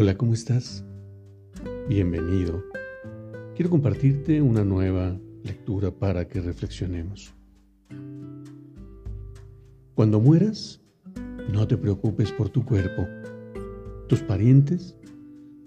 Hola, ¿cómo estás? Bienvenido. Quiero compartirte una nueva lectura para que reflexionemos. Cuando mueras, no te preocupes por tu cuerpo. Tus parientes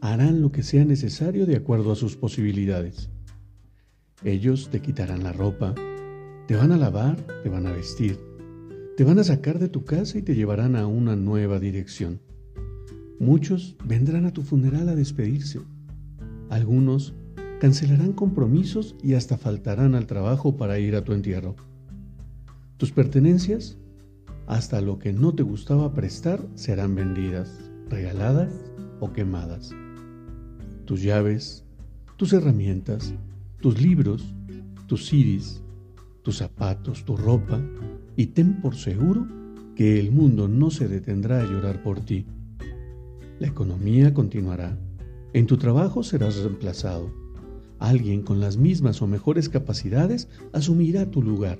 harán lo que sea necesario de acuerdo a sus posibilidades. Ellos te quitarán la ropa, te van a lavar, te van a vestir, te van a sacar de tu casa y te llevarán a una nueva dirección. Muchos vendrán a tu funeral a despedirse. Algunos cancelarán compromisos y hasta faltarán al trabajo para ir a tu entierro. Tus pertenencias, hasta lo que no te gustaba prestar, serán vendidas, regaladas o quemadas. Tus llaves, tus herramientas, tus libros, tus CDs, tus zapatos, tu ropa, y ten por seguro que el mundo no se detendrá a llorar por ti. La economía continuará. En tu trabajo serás reemplazado. Alguien con las mismas o mejores capacidades asumirá tu lugar.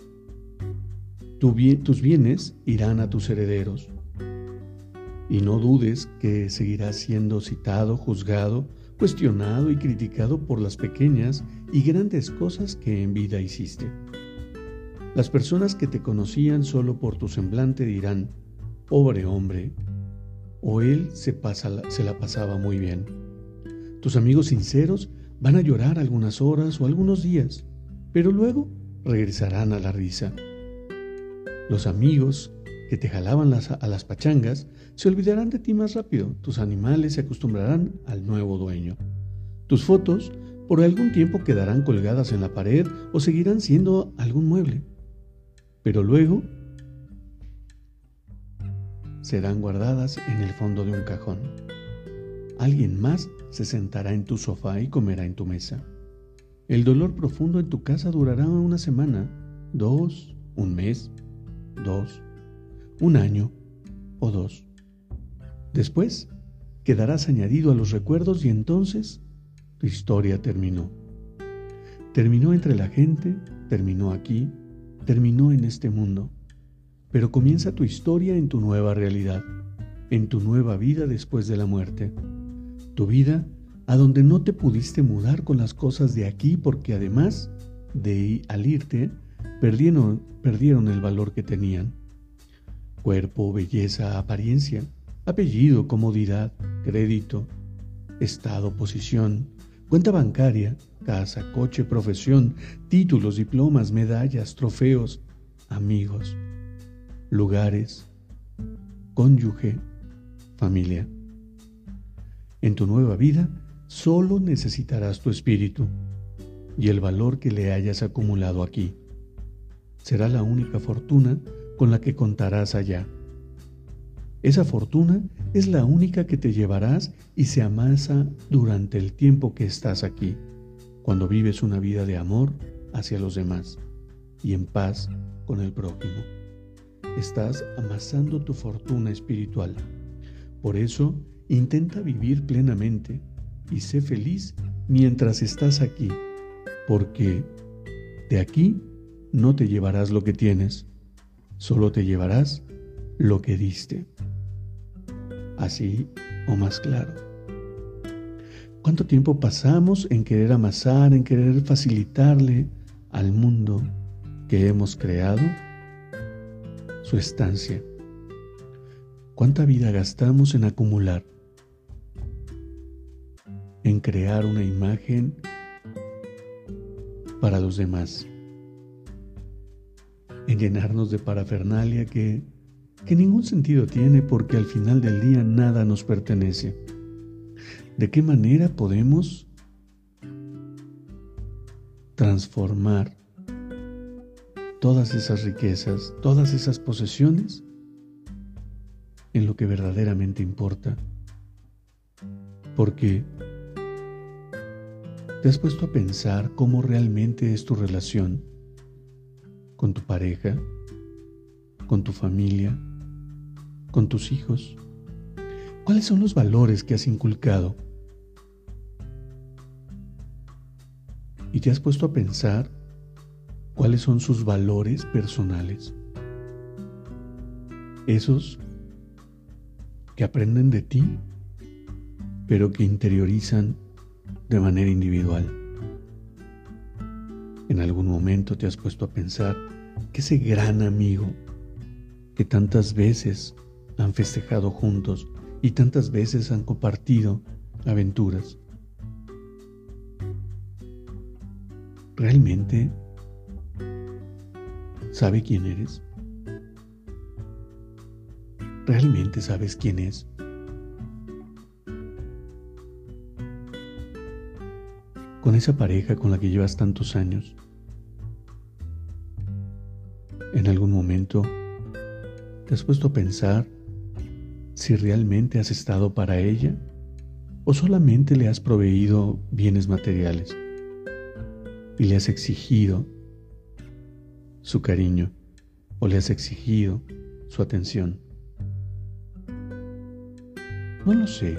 tus bienes irán a tus herederos. Y no dudes que seguirás siendo citado, juzgado, cuestionado y criticado por las pequeñas y grandes cosas que en vida hiciste. Las personas que te conocían solo por tu semblante dirán, pobre hombre, o él se, pasa, se la pasaba muy bien. Tus amigos sinceros van a llorar algunas horas o algunos días, pero luego regresarán a la risa. Los amigos que te jalaban a las pachangas se olvidarán de ti más rápido, tus animales se acostumbrarán al nuevo dueño. Tus fotos por algún tiempo quedarán colgadas en la pared o seguirán siendo algún mueble. Pero luego serán guardadas en el fondo de un cajón. Alguien más se sentará en tu sofá y comerá en tu mesa. El dolor profundo en tu casa durará una semana, dos, un mes, dos, un año o dos. Después quedarás añadido a los recuerdos y entonces tu historia terminó. Terminó entre la gente, terminó aquí, terminó en este mundo. Pero comienza tu historia en tu nueva realidad, en tu nueva vida después de la muerte. Tu vida a donde no te pudiste mudar con las cosas de aquí porque además de al irte, perdieron, perdieron el valor que tenían. Cuerpo, belleza, apariencia, apellido, comodidad, crédito, estado, posición, cuenta bancaria, casa, coche, profesión, títulos, diplomas, medallas, trofeos, amigos lugares, cónyuge, familia. En tu nueva vida solo necesitarás tu espíritu y el valor que le hayas acumulado aquí. Será la única fortuna con la que contarás allá. Esa fortuna es la única que te llevarás y se amasa durante el tiempo que estás aquí, cuando vives una vida de amor hacia los demás y en paz con el prójimo estás amasando tu fortuna espiritual. Por eso, intenta vivir plenamente y sé feliz mientras estás aquí, porque de aquí no te llevarás lo que tienes, solo te llevarás lo que diste. Así o más claro. ¿Cuánto tiempo pasamos en querer amasar, en querer facilitarle al mundo que hemos creado? Su estancia. ¿Cuánta vida gastamos en acumular? En crear una imagen para los demás. En llenarnos de parafernalia que, que ningún sentido tiene porque al final del día nada nos pertenece. ¿De qué manera podemos transformar todas esas riquezas, todas esas posesiones en lo que verdaderamente importa. Porque te has puesto a pensar cómo realmente es tu relación con tu pareja, con tu familia, con tus hijos. ¿Cuáles son los valores que has inculcado? ¿Y te has puesto a pensar cuáles son sus valores personales? Esos que aprenden de ti, pero que interiorizan de manera individual. En algún momento te has puesto a pensar que ese gran amigo que tantas veces han festejado juntos y tantas veces han compartido aventuras, realmente sabe quién eres. ¿Realmente sabes quién es? Con esa pareja con la que llevas tantos años, en algún momento te has puesto a pensar si realmente has estado para ella o solamente le has proveído bienes materiales y le has exigido su cariño o le has exigido su atención. No lo sé.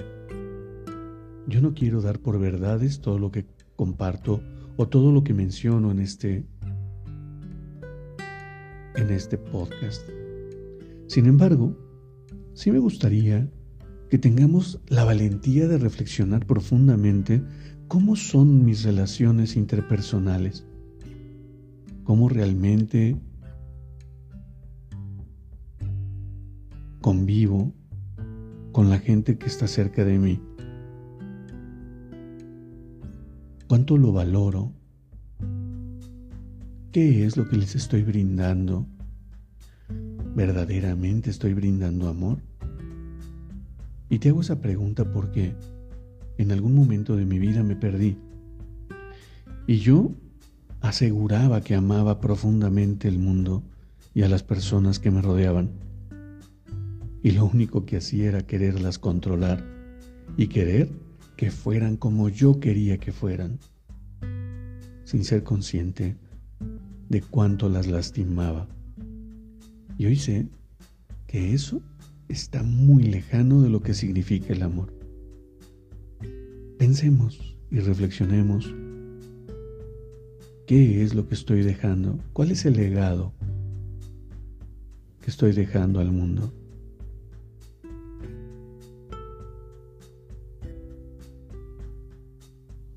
Yo no quiero dar por verdades todo lo que comparto o todo lo que menciono en este en este podcast. Sin embargo, sí me gustaría que tengamos la valentía de reflexionar profundamente cómo son mis relaciones interpersonales, cómo realmente convivo con la gente que está cerca de mí. ¿Cuánto lo valoro? ¿Qué es lo que les estoy brindando? ¿Verdaderamente estoy brindando amor? Y te hago esa pregunta porque en algún momento de mi vida me perdí. Y yo aseguraba que amaba profundamente el mundo y a las personas que me rodeaban y lo único que hacía era quererlas controlar y querer que fueran como yo quería que fueran, sin ser consciente de cuánto las lastimaba. Y hoy sé que eso está muy lejano de lo que significa el amor. Pensemos y reflexionemos qué es lo que estoy dejando, cuál es el legado que estoy dejando al mundo.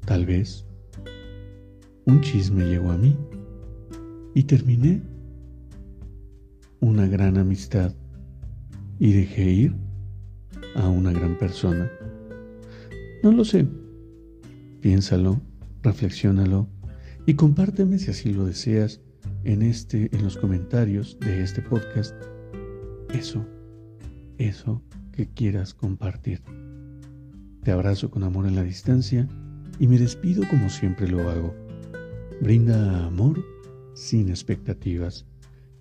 Tal vez un chisme llegó a mí y terminé una gran amistad y dejé ir a una gran persona. No lo sé. Piénsalo, reflexiónalo y compárteme si así lo deseas en este en los comentarios de este podcast eso eso que quieras compartir. Te abrazo con amor en la distancia y me despido como siempre lo hago. Brinda amor sin expectativas.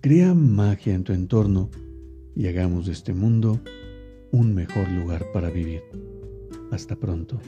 Crea magia en tu entorno y hagamos de este mundo un mejor lugar para vivir. Hasta pronto.